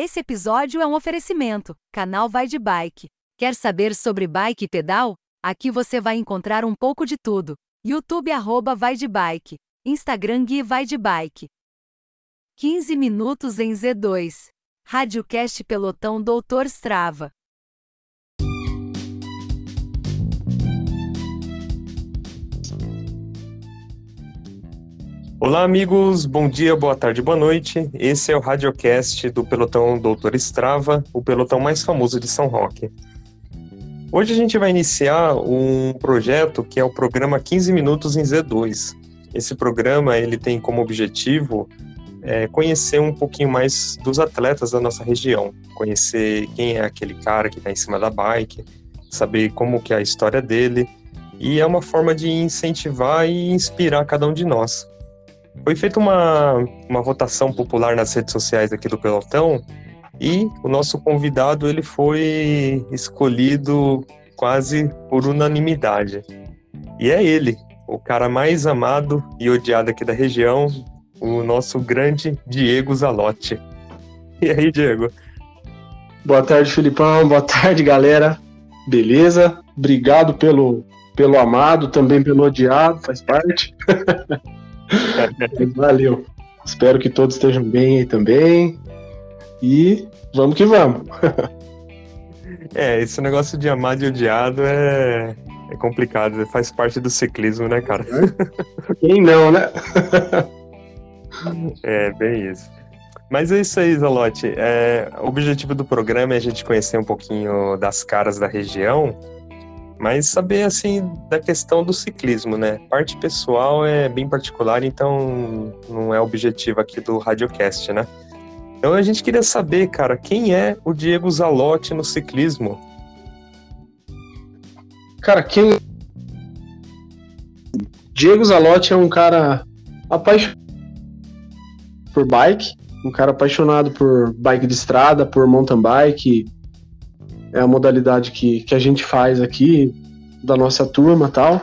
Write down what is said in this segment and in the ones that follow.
Esse episódio é um oferecimento. Canal Vai de Bike. Quer saber sobre bike e pedal? Aqui você vai encontrar um pouco de tudo. YouTube arroba Vai de Bike. Instagram Gui Vai de Bike. 15 minutos em Z2. Radiocast Pelotão Doutor Strava. Olá, amigos. Bom dia, boa tarde, boa noite. Esse é o Radiocast do pelotão Doutor Strava, o pelotão mais famoso de São Roque. Hoje a gente vai iniciar um projeto que é o programa 15 Minutos em Z2. Esse programa ele tem como objetivo é, conhecer um pouquinho mais dos atletas da nossa região, conhecer quem é aquele cara que está em cima da bike, saber como que é a história dele, e é uma forma de incentivar e inspirar cada um de nós. Foi feita uma, uma votação popular nas redes sociais aqui do Pelotão e o nosso convidado ele foi escolhido quase por unanimidade. E é ele, o cara mais amado e odiado aqui da região, o nosso grande Diego Zalotti. E aí, Diego? Boa tarde, Filipão. Boa tarde, galera. Beleza? Obrigado pelo, pelo amado, também pelo odiado, faz parte. Valeu. Espero que todos estejam bem aí também. E vamos que vamos. é, esse negócio de amado e odiado é, é complicado. Faz parte do ciclismo, né, cara? Quem não, né? é, bem isso. Mas é isso aí, Zalote. É, o objetivo do programa é a gente conhecer um pouquinho das caras da região mas saber assim da questão do ciclismo, né? Parte pessoal é bem particular, então não é objetivo aqui do Radiocast, né? Então a gente queria saber, cara, quem é o Diego Zalotti no ciclismo? Cara, quem Diego Zalotti é um cara apaixonado por bike, um cara apaixonado por bike de estrada, por mountain bike, é a modalidade que, que a gente faz aqui, da nossa turma tal.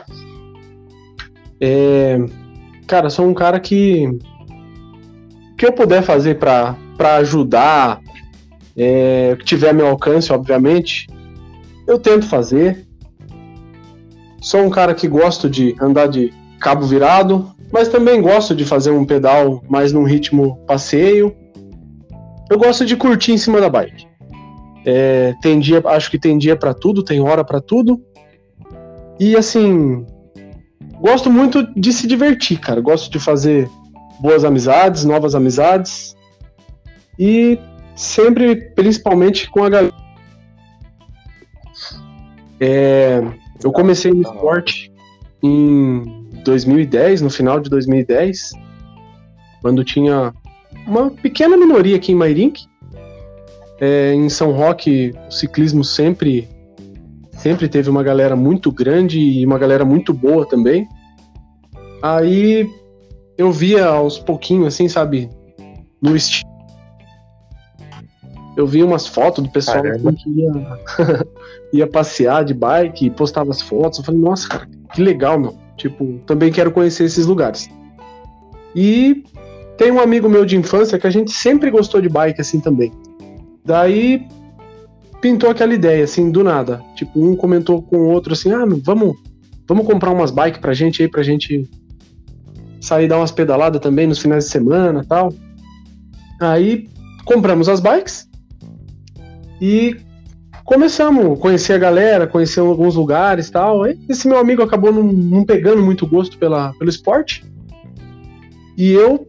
É, cara, sou um cara que. Que eu puder fazer para ajudar, é, que tiver meu alcance, obviamente, eu tento fazer. Sou um cara que gosto de andar de cabo virado, mas também gosto de fazer um pedal mais num ritmo passeio. Eu gosto de curtir em cima da bike. É, tem dia, acho que tem dia para tudo, tem hora para tudo. E assim, gosto muito de se divertir, cara. Gosto de fazer boas amizades, novas amizades. E sempre, principalmente com a galera. É, eu comecei no esporte em 2010, no final de 2010, quando tinha uma pequena minoria aqui em Mairink é, em São Roque, o ciclismo sempre sempre teve uma galera muito grande e uma galera muito boa também. Aí eu via aos pouquinhos, assim, sabe, no estilo. Eu via umas fotos do pessoal que ia, ia passear de bike e postava as fotos. Eu falei, nossa, cara, que legal, meu. Tipo, também quero conhecer esses lugares. E tem um amigo meu de infância que a gente sempre gostou de bike assim também. Daí pintou aquela ideia, assim, do nada. Tipo, um comentou com o outro assim: ah, vamos, vamos comprar umas bikes pra gente aí, pra gente sair dar umas pedaladas também nos finais de semana tal. Aí compramos as bikes e começamos a conhecer a galera, conhecer alguns lugares tal. Esse meu amigo acabou não, não pegando muito gosto pela, pelo esporte. E eu,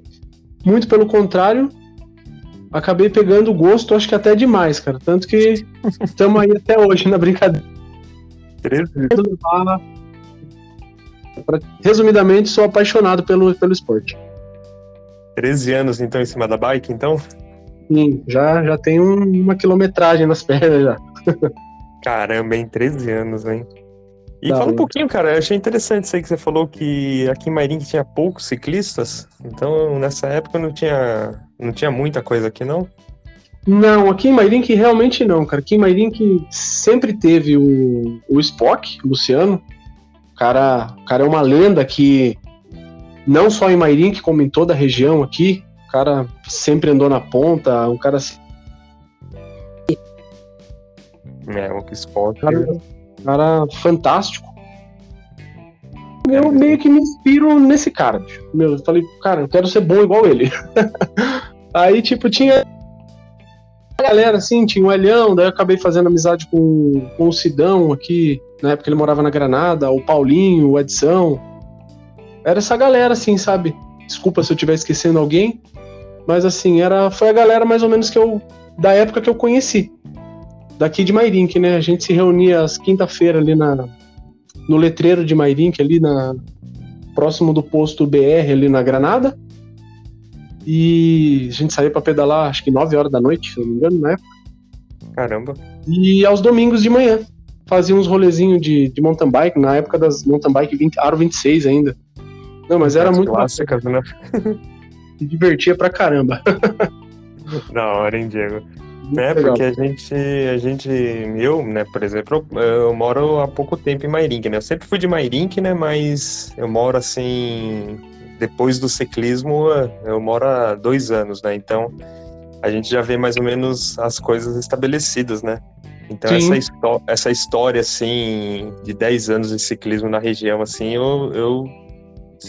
muito pelo contrário, acabei pegando gosto, acho que até demais, cara. Tanto que estamos aí até hoje na brincadeira. Resumidamente, sou apaixonado pelo, pelo esporte. 13 anos, então, em cima da bike, então? Sim, já, já tem uma quilometragem nas pernas já. Caramba, em 13 anos, hein? E fala um pouquinho, cara, eu achei interessante isso aí que você falou que aqui em Mairink tinha poucos ciclistas, então nessa época não tinha, não tinha muita coisa aqui, não? Não, aqui em Mairink realmente não, cara. Aqui em Mairink sempre teve o, o Spock, Luciano. O cara, o cara é uma lenda que, não só em Mairink, como em toda a região aqui, o cara sempre andou na ponta, um cara. É, o Spock. Cara, cara fantástico. Eu meio que me inspiro nesse cara. Bicho. Meu, eu falei, cara, eu quero ser bom igual ele. Aí, tipo, tinha a galera, assim, tinha o Elhão, daí eu acabei fazendo amizade com, com o Sidão aqui, na época ele morava na Granada, o Paulinho, o Edição. Era essa galera, assim, sabe? Desculpa se eu estiver esquecendo alguém, mas assim, era, foi a galera mais ou menos que eu, da época que eu conheci. Daqui de Mairink, né? A gente se reunia às quinta-feira ali na, no letreiro de Mairink, ali na, próximo do posto BR, ali na Granada. E a gente saía para pedalar, acho que 9 horas da noite, se não me engano, na época. Caramba. E aos domingos de manhã. Fazia uns rolezinhos de, de mountain bike, na época das mountain bike 20, Aro 26 ainda. Não, mas era As muito clássicas, né? Se divertia pra caramba. Da hora, hein, Diego? É, legal. porque a gente, a gente, eu, né, por exemplo, eu, eu moro há pouco tempo em Mairink, né? Eu sempre fui de Mairink, né, mas eu moro assim, depois do ciclismo, eu moro há dois anos, né? Então, a gente já vê mais ou menos as coisas estabelecidas, né? Então, essa, histó- essa história, assim, de 10 anos de ciclismo na região, assim, eu, eu,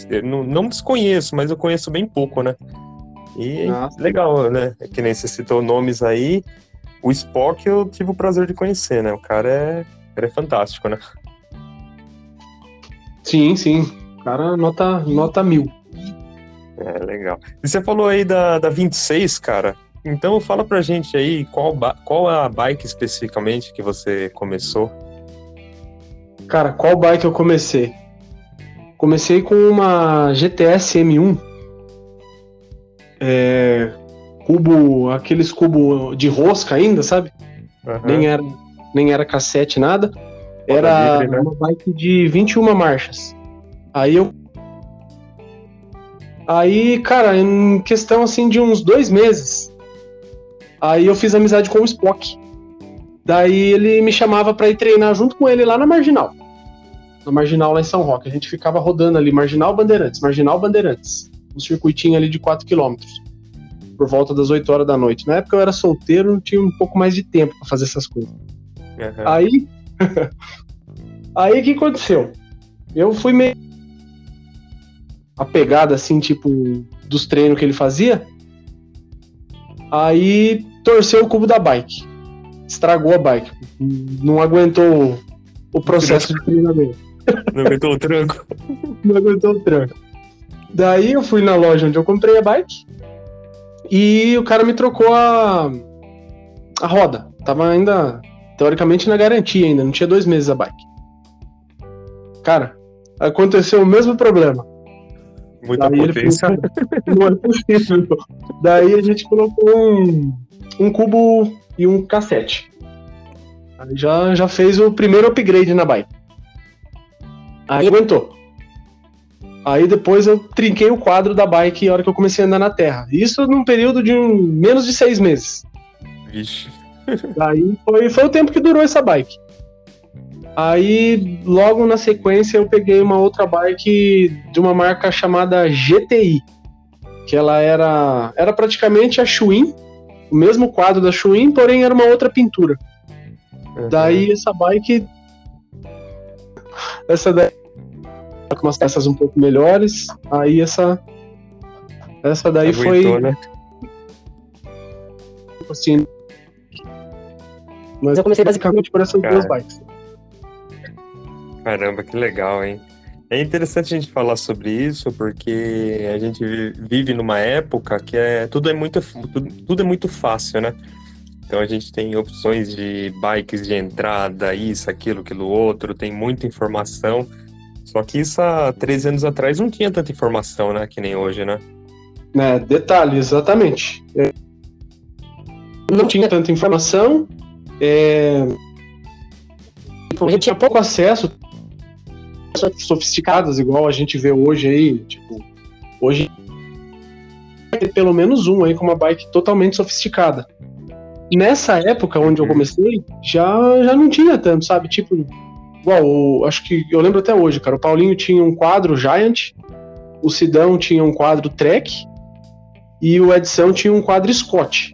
eu não, não desconheço, mas eu conheço bem pouco, né? E sim. legal, né? Que nem você citou nomes aí. O Spock eu tive o prazer de conhecer, né? O cara é, o cara é fantástico, né? Sim, sim. Cara, nota, nota mil. É legal. E você falou aí da, da 26, cara. Então fala pra gente aí qual, qual é a bike especificamente que você começou. Cara, qual bike eu comecei? Comecei com uma GTS M1. É, cubo, aqueles cubo de rosca ainda, sabe? Aham. Nem era, nem era cassete, nada. Era livre, né? uma bike de 21 marchas. Aí eu. Aí, cara, em questão assim de uns dois meses, aí eu fiz amizade com o Spock. Daí ele me chamava pra ir treinar junto com ele lá na Marginal. Na Marginal lá em São Roque. A gente ficava rodando ali, Marginal Bandeirantes, Marginal Bandeirantes. Um circuitinho ali de 4 km. Por volta das 8 horas da noite. Na época eu era solteiro, tinha um pouco mais de tempo pra fazer essas coisas. Aham. Aí. aí o que aconteceu? Eu fui meio. A pegada assim, tipo, dos treinos que ele fazia. Aí torceu o cubo da bike. Estragou a bike. Não aguentou o processo de treinamento. Não aguentou o tranco. Não aguentou o tranco. Daí eu fui na loja onde eu comprei a bike. E o cara me trocou a. a roda. Tava ainda, teoricamente, na garantia ainda. Não tinha dois meses a bike. Cara, aconteceu o mesmo problema. Muita Daí ele potência. Não é possível. Daí a gente colocou um, um cubo e um cassete. Aí já, já fez o primeiro upgrade na bike. Aí aguentou. Aí depois eu trinquei o quadro da bike na hora que eu comecei a andar na terra. Isso num período de um- menos de seis meses. Vixe. Daí foi, foi o tempo que durou essa bike. Aí, logo na sequência, eu peguei uma outra bike de uma marca chamada GTI. Que ela era, era praticamente a Schwinn, o mesmo quadro da Schwinn, porém era uma outra pintura. Uhum. Daí essa bike. Essa daí. Com umas peças um pouco melhores. Aí essa. Essa daí Aguentou, foi. né? Assim. Mas eu comecei basicamente por essas Cara. duas bikes. Caramba, que legal, hein? É interessante a gente falar sobre isso porque a gente vi- vive numa época que é tudo é muito tudo, tudo é muito fácil, né? Então a gente tem opções de bikes de entrada, isso, aquilo, aquilo outro, tem muita informação. Só que isso há 13 anos atrás não tinha tanta informação, né? Que nem hoje, né? Né, detalhe, exatamente. É, não tinha tanta informação, é, tipo, a gente tinha pouco acesso sofisticadas igual a gente vê hoje aí, tipo, hoje vai ter pelo menos um aí com uma bike totalmente sofisticada. Nessa época onde eu Uhum. comecei, já, já não tinha tanto, sabe? Tipo, igual, o- acho que eu lembro até hoje, cara. O Paulinho tinha um quadro Giant, o Sidão tinha um quadro Trek e o Edição tinha um quadro Scott.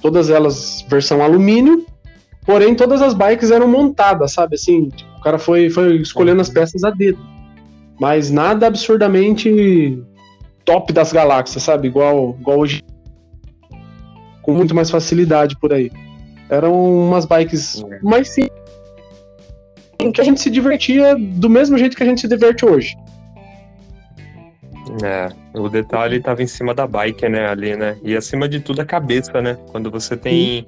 Todas elas versão alumínio, Porém, todas as bikes eram montadas, sabe? Assim, tipo, o cara foi, foi escolhendo as peças a dedo. Mas nada absurdamente top das galáxias, sabe? Igual, igual hoje. Com muito mais facilidade por aí. Eram umas bikes mais simples. Que a gente se divertia do mesmo jeito que a gente se diverte hoje. É, o detalhe estava em cima da bike, né, ali, né? E acima de tudo a cabeça, né? Quando você tem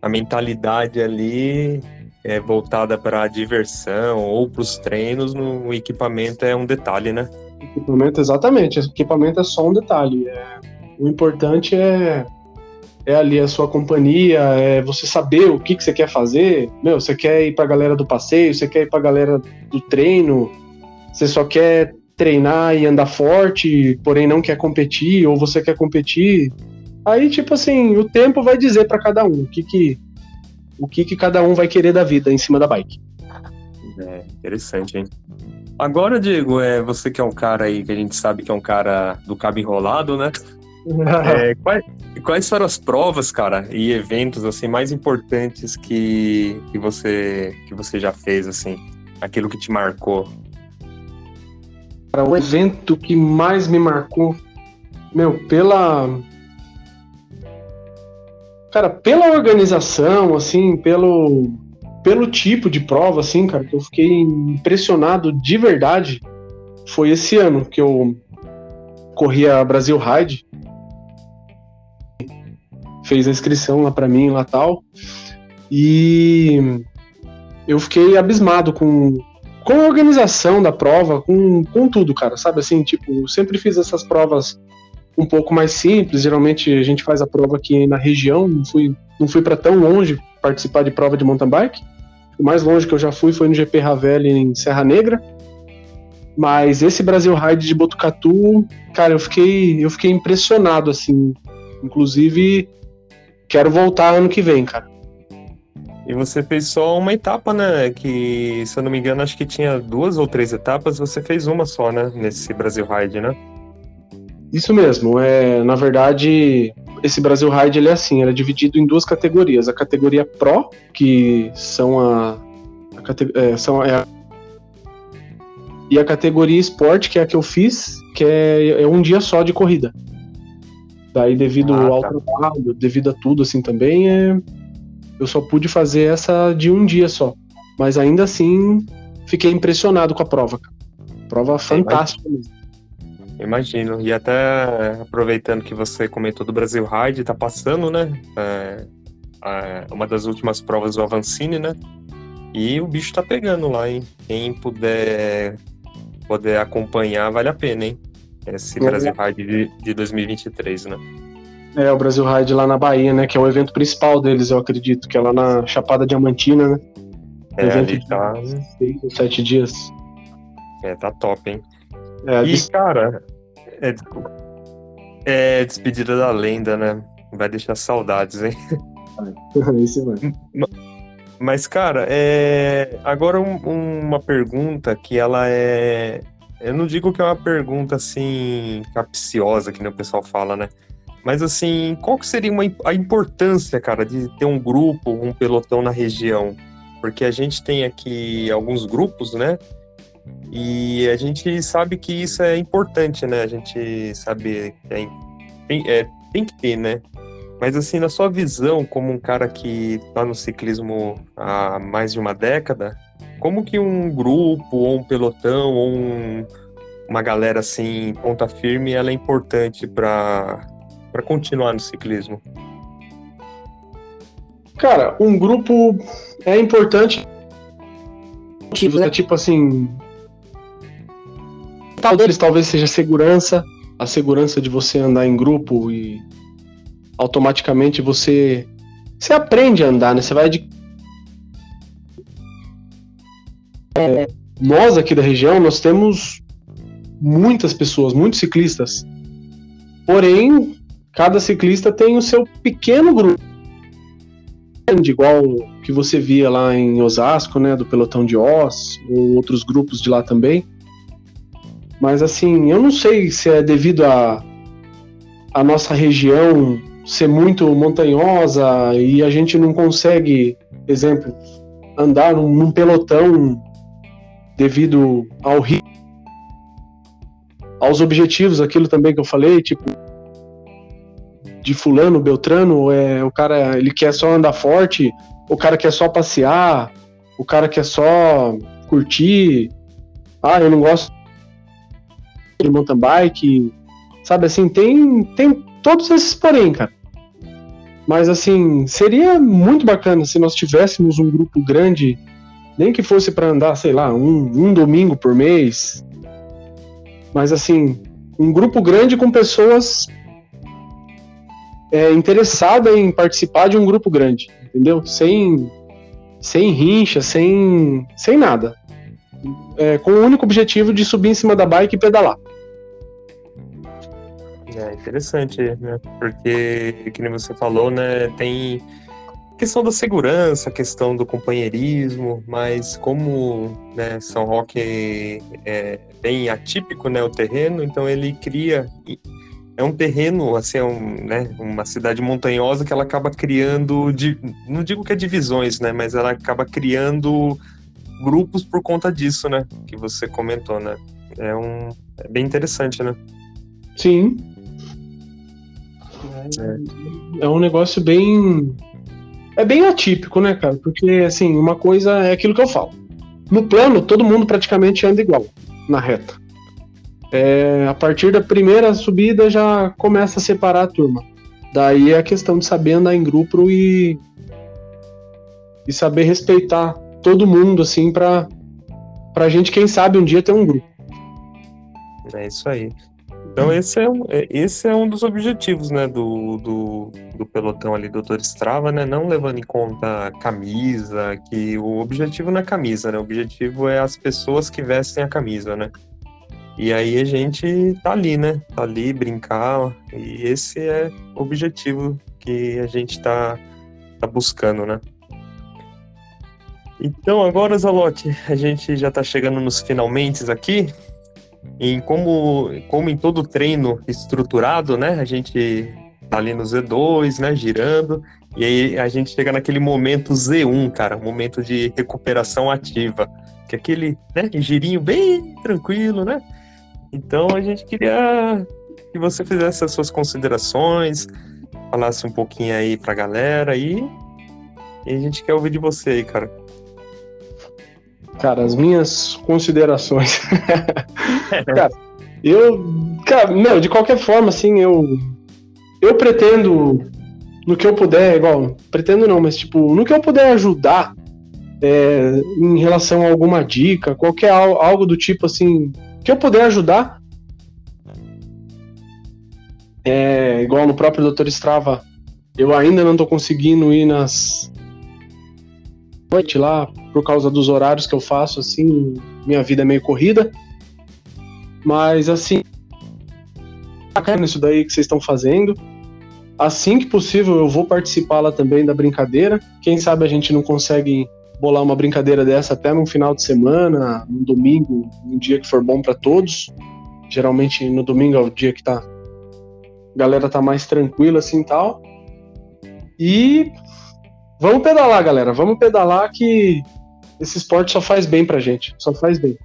a mentalidade ali é, voltada para a diversão ou para os treinos, no equipamento é um detalhe, né? Equipamento, exatamente. O equipamento é só um detalhe. É, o importante é, é ali a sua companhia, é você saber o que, que você quer fazer. Meu, você quer ir para a galera do passeio, você quer ir para a galera do treino, você só quer treinar e andar forte, porém não quer competir, ou você quer competir. Aí, tipo assim, o tempo vai dizer para cada um o que que, o que que cada um vai querer da vida em cima da bike. É, interessante, hein? Agora, Diego, é, você que é um cara aí que a gente sabe que é um cara do cabo enrolado, né? É, quais, quais foram as provas, cara, e eventos assim mais importantes que, que você que você já fez assim, aquilo que te marcou? Cara, o evento que mais me marcou, meu, pela. Cara, pela organização, assim, pelo, pelo tipo de prova, assim, cara, que eu fiquei impressionado de verdade, foi esse ano que eu corri a Brasil Ride. Fez a inscrição lá para mim, lá tal. E eu fiquei abismado com com a organização da prova, com, com tudo, cara, sabe? Assim, tipo, sempre fiz essas provas um pouco mais simples. Geralmente a gente faz a prova aqui na região, não fui, não fui para tão longe participar de prova de mountain bike. O mais longe que eu já fui foi no GP Ravelli em Serra Negra. Mas esse Brasil Ride de Botucatu, cara, eu fiquei, eu fiquei impressionado, assim. Inclusive, quero voltar ano que vem, cara. E você fez só uma etapa, né? Que, se eu não me engano, acho que tinha duas ou três etapas, você fez uma só, né? Nesse Brasil Ride, né? Isso mesmo. É, na verdade, esse Brasil Ride ele é assim, ele é dividido em duas categorias. A categoria Pro, que são a, a é, são a, e a categoria Sport, que é a que eu fiz, que é, é um dia só de corrida. Daí, devido ah, ao tá. trabalho, devido a tudo assim também, é, eu só pude fazer essa de um dia só. Mas ainda assim, fiquei impressionado com a prova. Prova fantástica mesmo. Imagino. E até aproveitando que você comentou do Brasil Ride, tá passando, né? É, é, uma das últimas provas do Avancini, né? E o bicho tá pegando lá, hein? Quem puder, poder acompanhar, vale a pena, hein? Esse é. Brasil Ride de, de 2023, né? É, o Brasil Ride lá na Bahia, né? Que é o evento principal deles, eu acredito, que é lá na Chapada Diamantina, né? É, evento ali tá... de seis ou sete dias. É, tá top, hein? É, e, cara, é, desculpa. É despedida da lenda, né? Vai deixar saudades, hein? Isso vai. Mas, cara, é... agora um, uma pergunta que ela é. Eu não digo que é uma pergunta assim capciosa, que nem o pessoal fala, né? Mas assim, qual que seria uma, a importância, cara, de ter um grupo, um pelotão na região? Porque a gente tem aqui alguns grupos, né? E a gente sabe que isso é importante, né? A gente sabe que é, tem, é, tem que ter, né? Mas assim, na sua visão, como um cara que está no ciclismo há mais de uma década, como que um grupo, ou um pelotão, ou um, uma galera assim, ponta firme, ela é importante para para continuar no ciclismo? Cara, um grupo é importante. Tipo, né? tipo assim. Talvez, talvez seja segurança, a segurança de você andar em grupo e automaticamente você você aprende a andar, né? Você vai de é, nós aqui da região nós temos muitas pessoas, muitos ciclistas. Porém, cada ciclista tem o seu pequeno grupo. Igual que você via lá em Osasco, né, do pelotão de Oz, ou outros grupos de lá também. Mas assim, eu não sei se é devido a a nossa região ser muito montanhosa e a gente não consegue exemplo, andar num, num pelotão devido ao ritmo, aos objetivos, aquilo também que eu falei, tipo de fulano, Beltrano, é o cara, ele quer só andar forte, o cara quer só passear, o cara quer só curtir. Ah, eu não gosto de mountain bike, sabe assim, tem tem todos esses porém, cara. Mas assim, seria muito bacana se nós tivéssemos um grupo grande, nem que fosse para andar, sei lá, um, um domingo por mês. Mas assim, um grupo grande com pessoas é, interessadas em participar de um grupo grande, entendeu? Sem, sem rincha, sem, sem nada. É, com o único objetivo de subir em cima da bike e pedalar. É interessante, né? Porque, que nem você falou, né? Tem questão da segurança, questão do companheirismo, mas como né, São Roque é bem atípico, né, o terreno, então ele cria é um terreno, assim, é um, né, uma cidade montanhosa que ela acaba criando, não digo que é divisões, né, mas ela acaba criando grupos por conta disso, né, que você comentou, né. É um é bem interessante, né? Sim, é. é um negócio bem. É bem atípico, né, cara? Porque, assim, uma coisa é aquilo que eu falo. No plano, todo mundo praticamente anda igual, na reta. É, a partir da primeira subida já começa a separar a turma. Daí é a questão de saber andar em grupo e, e saber respeitar todo mundo, assim, pra, pra gente, quem sabe, um dia ter um grupo. É isso aí. Então esse é um, é, esse é um dos objetivos, né, do, do, do pelotão ali, doutor Strava, né, não levando em conta camisa, que o objetivo não é camisa, né, o objetivo é as pessoas que vestem a camisa, né. E aí a gente tá ali, né, tá ali, brincar, e esse é o objetivo que a gente tá, tá buscando, né. Então agora, Zalote, a gente já tá chegando nos finalmente aqui, em como, como em todo treino estruturado, né? A gente tá ali no Z2, né? Girando, e aí a gente chega naquele momento Z1, cara, momento de recuperação ativa, que é aquele, né? Girinho bem tranquilo, né? Então a gente queria que você fizesse as suas considerações, falasse um pouquinho aí pra galera e, e a gente quer ouvir de você aí, cara. Cara, as minhas considerações. cara, eu. Cara, não, de qualquer forma, assim, eu. Eu pretendo, no que eu puder, igual, pretendo não, mas tipo, no que eu puder ajudar é, em relação a alguma dica, qualquer algo do tipo assim, que eu puder ajudar. É, igual no próprio Dr. Strava, eu ainda não tô conseguindo ir nas, noite lá, por causa dos horários que eu faço, assim, minha vida é meio corrida. Mas, assim, bacana isso daí que vocês estão fazendo. Assim que possível, eu vou participar lá também da brincadeira. Quem sabe a gente não consegue bolar uma brincadeira dessa até no final de semana, no domingo, um dia que for bom para todos. Geralmente no domingo é o dia que tá a galera tá mais tranquila assim, tal. E Vamos pedalar, galera. Vamos pedalar que esse esporte só faz bem pra gente. Só faz bem.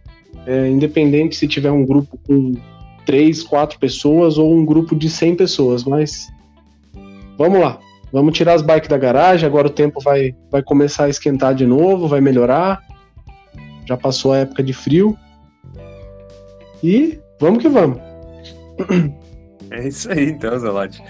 É, independente se tiver um grupo com três, quatro pessoas ou um grupo de 100 pessoas, mas vamos lá. Vamos tirar as bikes da garagem. Agora o tempo vai, vai começar a esquentar de novo, vai melhorar. Já passou a época de frio. E vamos que vamos. É isso aí, então, Zelate.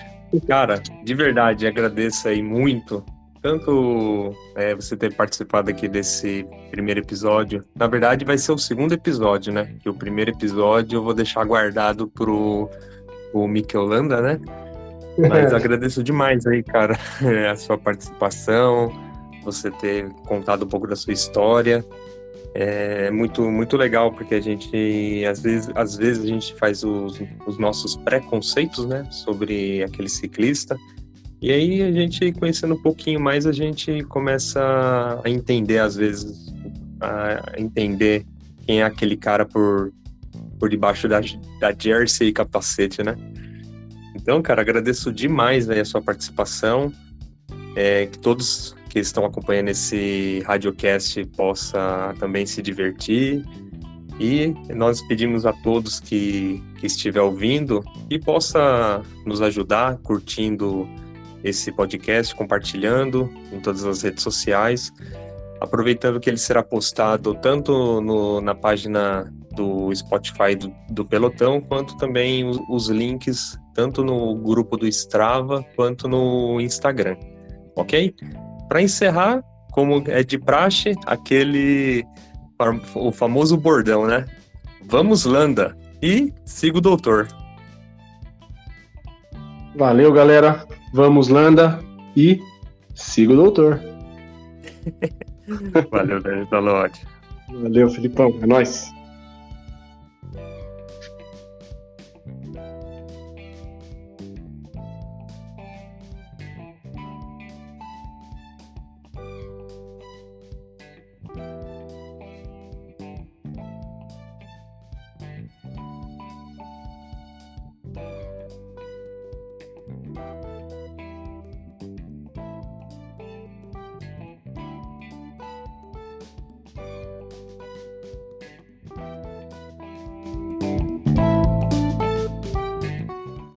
Cara, de verdade, agradeço aí muito tanto é, você ter participado aqui desse primeiro episódio. Na verdade, vai ser o segundo episódio, né? Que o primeiro episódio eu vou deixar guardado pro o Holanda, né? Mas agradeço demais aí, cara, a sua participação, você ter contado um pouco da sua história. É muito, muito legal, porque a gente, às vezes, às vezes a gente faz os, os nossos preconceitos, né, sobre aquele ciclista, e aí a gente conhecendo um pouquinho mais, a gente começa a entender às vezes, a entender quem é aquele cara por, por debaixo da, da jersey e capacete, né? Então, cara, agradeço demais né, a sua participação. É, que todos que estão acompanhando esse radiocast possa também se divertir. E nós pedimos a todos que, que estiver ouvindo e possa nos ajudar curtindo esse podcast, compartilhando em todas as redes sociais, aproveitando que ele será postado tanto no, na página do Spotify do, do Pelotão, quanto também os, os, links tanto no grupo do Strava quanto no Instagram, ok? Para encerrar, como é de praxe, aquele o famoso bordão, né? Vamos Landa e siga o doutor. Valeu, galera. Vamos Landa e siga o doutor. Valeu, Daniel Valeu, Filipão. É nóis.